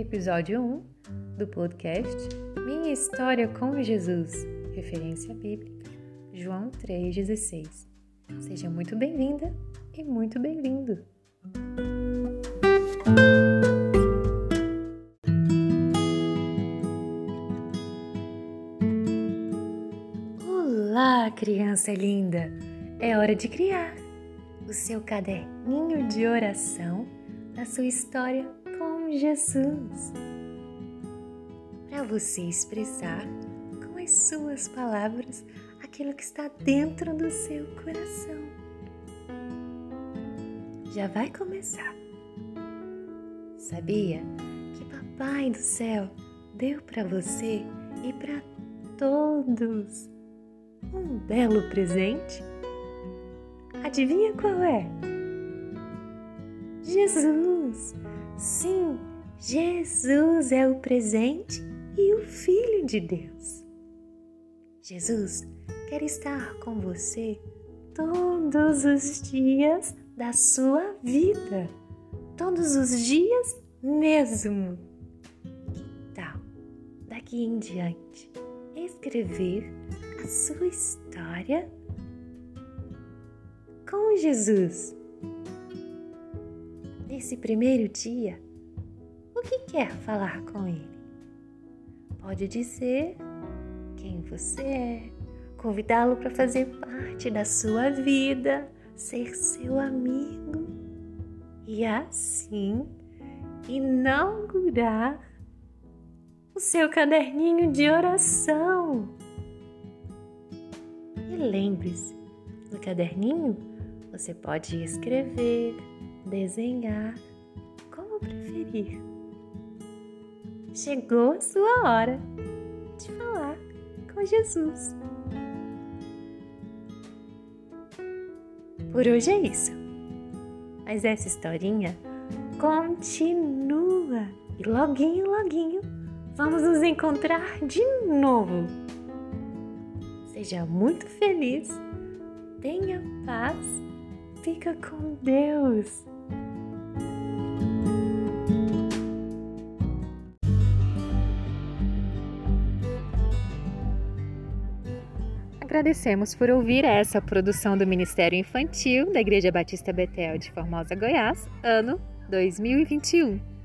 episódio 1 do podcast Minha História com Jesus, referência bíblica, João 3,16. Seja muito bem-vinda e muito bem-vindo! Olá, criança linda! É hora de criar o seu caderninho de oração da sua história com Jesus. Para você expressar com as suas palavras aquilo que está dentro do seu coração. Já vai começar. Sabia que Papai do Céu deu para você e para todos um belo presente? Adivinha qual é? Jesus! Sim, Jesus é o presente e o Filho de Deus. Jesus quer estar com você todos os dias da sua vida, todos os dias mesmo. Que tal, daqui em diante, escrever a sua história com Jesus? Nesse primeiro dia, o que quer falar com ele? Pode dizer quem você é, convidá-lo para fazer parte da sua vida, ser seu amigo e assim inaugurar o seu caderninho de oração. E lembre-se, no caderninho você pode escrever desenhar, como preferir. Chegou a sua hora de falar com Jesus. Por hoje é isso. Mas essa historinha continua e loguinho, loguinho vamos nos encontrar de novo. Seja muito feliz, tenha paz, fica com Deus. Agradecemos por ouvir essa produção do Ministério Infantil da Igreja Batista Betel de Formosa, Goiás, ano 2021.